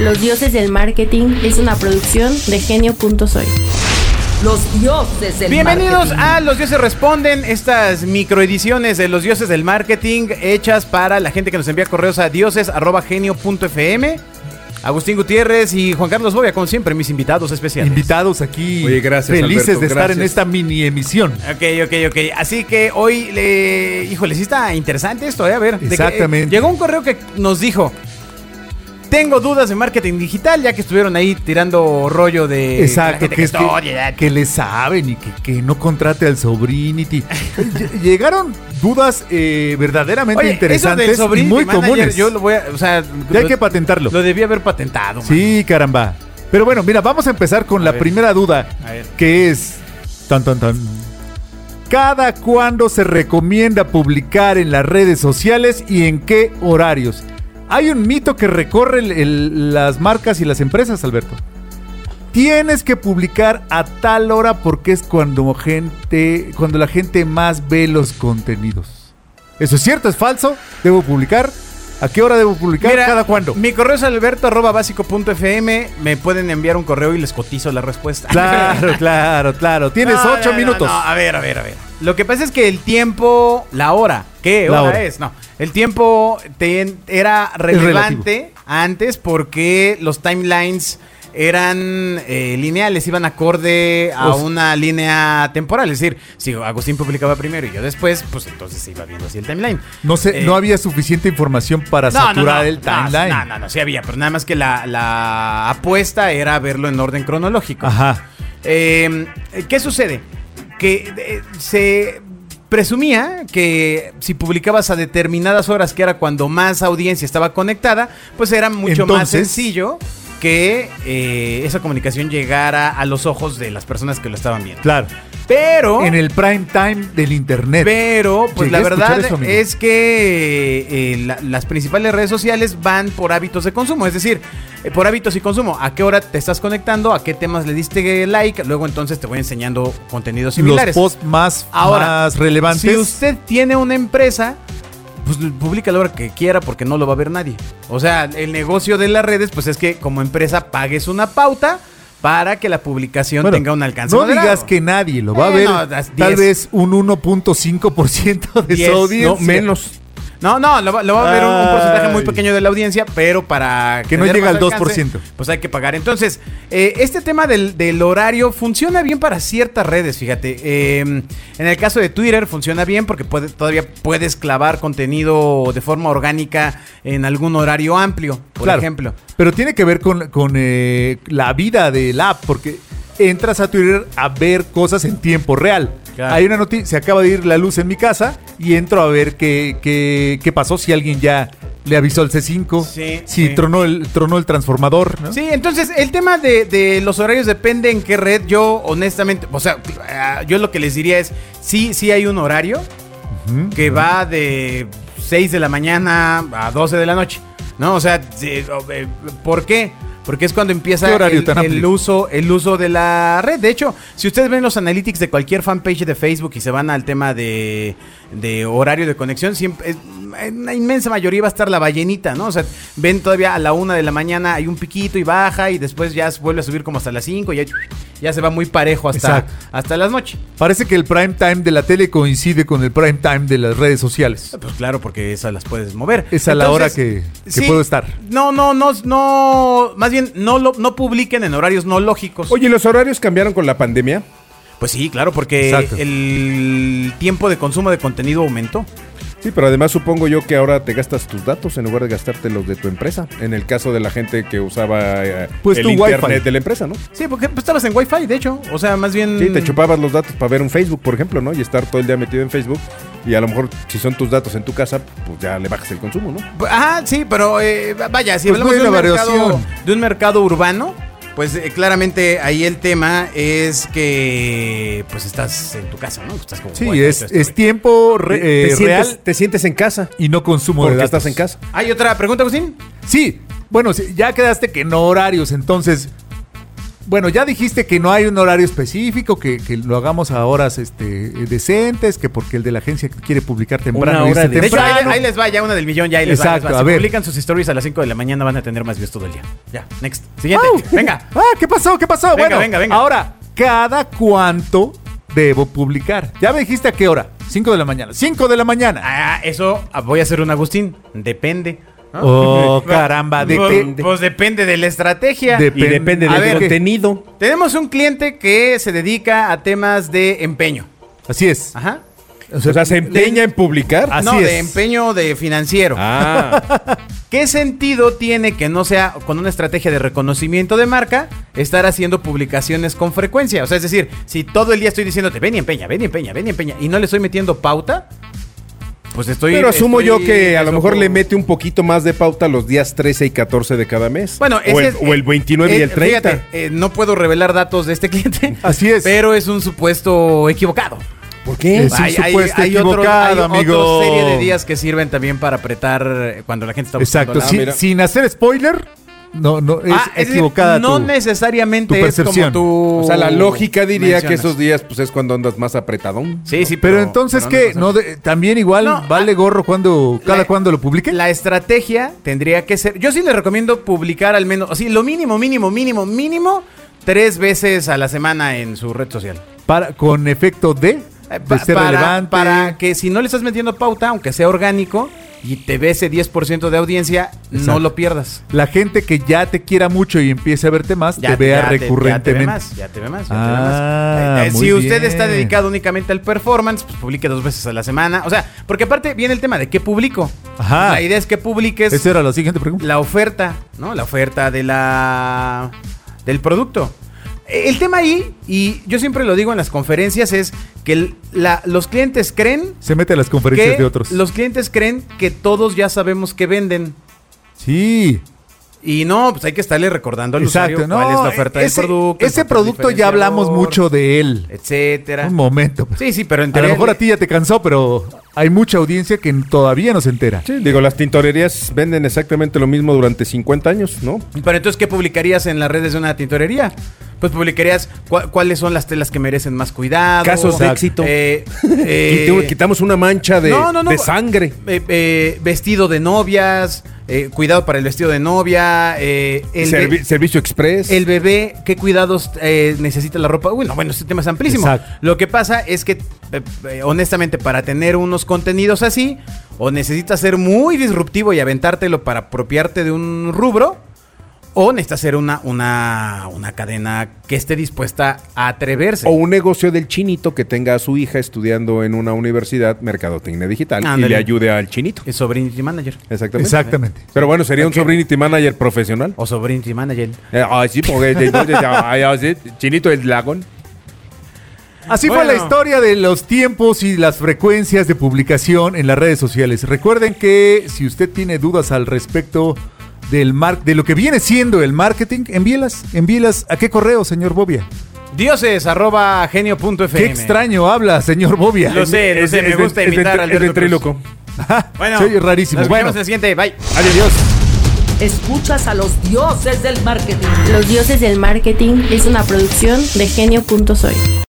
Los dioses del marketing es una producción de genio.soy. Los dioses del Bienvenidos marketing. a Los Dioses Responden, estas microediciones de Los Dioses del Marketing hechas para la gente que nos envía correos a dioses.genio.fm. Agustín Gutiérrez y Juan Carlos Bobia, como siempre, mis invitados especiales. Invitados aquí. Oye, gracias, Felices Alberto, de estar en esta mini emisión. Ok, ok, ok. Así que hoy, le... híjole, sí está interesante esto, ¿eh? A ver. de que, eh, Exactamente. llegó un correo que nos dijo, tengo dudas de marketing digital, ya que estuvieron ahí tirando rollo de... Exacto, que, que, que le saben y que, que no contrate al sobrinity. Ll- Llegaron dudas eh, verdaderamente Oye, eso del interesantes y muy Manager, comunes. Yo lo voy a... O sea, Ya hay lo- que patentarlo. Lo debí haber patentado. man. Sí, caramba. Pero bueno, mira, vamos a empezar con A la ver. primera duda, que es... Tan, tan, tan. ¿Cada cuándo se recomienda publicar en las redes sociales y en qué horarios? Hay un mito que recorre el- el- las marcas y las empresas, Alberto. Tienes que publicar a tal hora porque es cuando gente, cuando la gente más ve los contenidos. ¿Eso es cierto? ¿Es falso? ¿Debo publicar? ¿A qué hora debo publicar? Mira, ¿Cada cuándo? Mi correo es alberto arroba básico punto fm. Me pueden enviar un correo y les cotizo la respuesta. Claro, claro, claro. Tienes No, ocho no, minutos. no. A ver, a ver, a ver. Lo que pasa es que el tiempo, la hora, ¿qué hora, hora. es? No, el tiempo te- era relevante antes porque los timelines eran eh, lineales, iban acorde a una línea temporal. Es decir, si Agustín publicaba primero y yo después, pues entonces se iba viendo así el timeline. No sé, Eh, no había suficiente información para saturar el no, timeline. No, no, no, sí había, pero nada más que la, la apuesta era verlo en orden cronológico. Ajá. Eh, ¿Qué sucede? Que eh, se presumía que si publicabas a determinadas horas, que era cuando más audiencia estaba conectada, pues era mucho más sencillo que eh, esa comunicación llegara a los ojos de las personas que lo estaban viendo. Claro. Pero... En el prime time del internet. Pero, pues Llegué la verdad eso, es que eh, la- las principales redes sociales van por hábitos de consumo, es decir, eh, por hábitos y consumo. ¿A qué hora te estás conectando? ¿A qué temas le diste like? Luego entonces te voy enseñando contenidos Los similares. posts más, Ahora, más relevantes. Si usted tiene una empresa, pues publica la hora que quiera porque no lo va a ver nadie. O sea, el negocio de las redes, pues es que como empresa pagues una pauta para que la publicación Bueno, tenga un alcance. No moderado. digas que nadie lo va a Eh, ver. no, tal 10. vez un 1.5% de su audiencia. No, menos. No, no, lo va, lo va a ver un, un porcentaje muy pequeño de la audiencia, pero para Que no llega al alcance, 2%. Pues hay que pagar. Entonces, eh, este tema del, del horario funciona bien para ciertas redes, fíjate. Eh, en el caso de Twitter funciona bien porque puede- todavía puedes clavar contenido de forma orgánica en algún horario amplio, por Claro. ejemplo. Pero tiene que ver con, con, eh, la vida del app, porque entras a Twitter a ver cosas en tiempo real. Claro. Hay una noticia, se acaba de ir la luz en mi casa y entro a ver qué, qué, qué pasó, si alguien ya le avisó el C5, Sí, si sí. Tronó, el, tronó el transformador. ¿no? Sí, entonces el tema de, de los horarios depende en qué red. Yo, honestamente, o sea, yo lo que les diría es: sí, sí hay un horario que va de 6 de la mañana a 12 de la noche. ¿No? O sea, eh, ¿por qué? Porque es cuando empieza ¿Qué horario el, uso, el uso de la red. De hecho, si ustedes ven los analytics de cualquier fanpage de Facebook y se van al tema de, de horario de conexión, siempre, es- en una inmensa mayoría va a estar la ballenita, ¿no? O sea, ven todavía a la una de la mañana hay un piquito y baja y después ya vuelve a subir como hasta las 5 y ya, ya se va muy parejo hasta, Exacto. hasta las noches. Parece que el prime time de la tele coincide con el prime time de las redes sociales. Pues claro, porque esas las puedes mover. Es a la hora que, puedo estar. No, no, no, no. Más bien, no, lo, no publiquen en horarios no lógicos. Oye, ¿los horarios cambiaron con la pandemia? Pues sí, claro, porque Exacto. el tiempo de consumo de contenido aumentó. Sí, pero además supongo yo que ahora te gastas tus datos en lugar de gastarte los de tu empresa. En el caso de la gente que usaba eh, Pues el tu internet Wi-Fi. de la empresa, ¿no? Sí, porque pues, estabas en Wi-Fi, de hecho. O sea, más bien. Sí, te chupabas los datos para ver un Facebook, por ejemplo, ¿no? Y estar todo el día metido en Facebook. Y a lo mejor, si son tus datos en tu casa, pues ya le bajas el consumo, ¿no? Ajá, sí, pero eh, vaya, si Pues hablamos de un, mercado, de un mercado urbano, pues eh, claramente ahí el tema es que pues estás en tu casa, ¿no? Estás como Sí, es, tiempo re- te, eh, sientes, real te sientes en casa. y no consumo de Porque datos. estás en casa. ¿Hay otra pregunta, Agustín? Sí, bueno, ya quedaste que no horarios, entonces Bueno, ya dijiste que no hay un horario específico, que, que lo hagamos a horas este, decentes, que porque el de la agencia quiere publicar temprano. Una hora de- De hecho, ahí, temprano. ahí les va ya una del millón, ya ahí les va, Exacto, les va. a Si ver. publican sus stories a las 5 de la mañana van a tener más views todo el día. Ya, next. Siguiente. Venga. Ah, ¿qué pasó? ¿Qué pasó? Venga, bueno, venga, venga. ahora, ¿cada cuánto debo publicar? Ya me dijiste a qué hora. 5 de la mañana. 5 de la mañana. Ah, eso ah, voy a hacer un Agustín. Depende. Oh, caramba, ¿de pues, qué? Pues depende de la estrategia. De- Y depende del ver, contenido. Tenemos un cliente que se dedica a temas de empeño. Así es. Ajá. O sea, se empeña en publicar. Así no, es. de empeño de financiero. Ah, ¿Qué sentido tiene que no sea con una estrategia de reconocimiento de marca estar haciendo publicaciones con frecuencia? O sea, es decir, si todo el día estoy diciéndote, ven y empeña, ven y empeña, ven y empeña, y no le estoy metiendo pauta, pues estoy... pero asumo yo que a lo mejor le mete un poquito más de pauta los días 13 y 14 de cada mes. Bueno, o el, es- o el 29 y eh, el 30. fíjate, eh, no puedo revelar datos de este cliente. Así es. Pero es un supuesto equivocado. ¿Por qué? Es un supuesto otros- equivocado, hay amigo. otra serie de días que sirven también para apretar eh, cuando la gente está buscando Exacto. la- sin, mira. sin hacer spoiler, no, no, es Ah, es decir, equivocada. no tu- necesariamente tu es como tú O sea, la lógica diría que esos días pues es cuando andas más apretadón. Sí, sí, Pero, entonces, pero ¿qué? pasa ¿No de- ¿También igual No, vale ah, gorro cuando, cada la- cuando lo publique? La estrategia tendría que ser. Yo sí le recomiendo publicar al menos, así, lo mínimo, mínimo, mínimo, mínimo, tres veces a la semana en su red social. Para, con efecto de, Eh, ser para, relevante. para que si no le estás metiendo pauta, aunque sea orgánico, y te ve ese 10% de audiencia, no lo pierdas. La gente que ya te quiera mucho y empiece a verte más, te vea ya recurrentemente. ya te ve más, ya te ve más. te ve Ah, más. Eh, eh, muy si usted bien. está dedicado únicamente al performance, pues publique dos veces a la semana. O sea, porque aparte viene el tema de qué publico. Ajá. La idea es que publiques Esa era la siguiente pregunta. la oferta, ¿no? La oferta de la del producto. El tema ahí, y yo siempre lo digo en las conferencias, es que la- los clientes creen Se mete a las conferencias que de otros. los clientes creen que todos ya sabemos que venden. Sí. Y no, pues hay que estarle recordando al Exacto. usuario No, cuál es la oferta ese, del producto. Ese producto ya hablamos mucho de él. etcétera. Un momento. Sí, sí, pero en A lo mejor a ti ya te cansó, pero hay mucha audiencia que todavía no se entera. Sí, digo, las tintorerías venden exactamente lo mismo durante 50 años, ¿no? Pero entonces, ¿qué publicarías en las redes de una tintorería? Pues publicarías cua- cuáles son las telas que merecen más cuidado. Casos de Exacto. éxito. Eh, eh, Quitamos- una mancha de, no, no, no. de sangre. eh, eh, vestido de novias, eh, cuidado para el vestido de novia, eh, el, be- Servi- servicio express. el bebé, qué cuidados eh, necesita la ropa. Bueno, bueno, este tema es amplísimo. Exacto. Lo que pasa es que, eh, eh, honestamente, para tener unos contenidos así, o necesitas ser muy disruptivo y aventártelo para apropiarte de un rubro, o necesitas ser una, una, una cadena que esté dispuesta a atreverse. O un negocio del chinito que tenga a su hija estudiando en una universidad mercadotecnia digital y le ayude al chinito. Es Sobrinity Manager. Exactamente. Exactamente. Pero bueno, sería un sobrinity manager profesional. O Sobrinity Manager. Eh, ah, sí, porque entonces, ah, sí, chinito el dragón. Así fue la historia de los tiempos y las frecuencias de publicación en las redes sociales. Recuerden que si usted tiene dudas al respecto del mar de lo que viene siendo el marketing, envíelas, envíelas a qué correo, señor Bobia. Dioses arroba genio.fm. Qué extraño habla, señor Bobia. Lo sé, lo sé, me gusta es imitar al ventríloco. Bueno, Se oye rarísimo. Nos Bueno. vemos en el siguiente. Bye. Adiós. Escuchas a los dioses del marketing. Los dioses del marketing es una producción de genio.soy.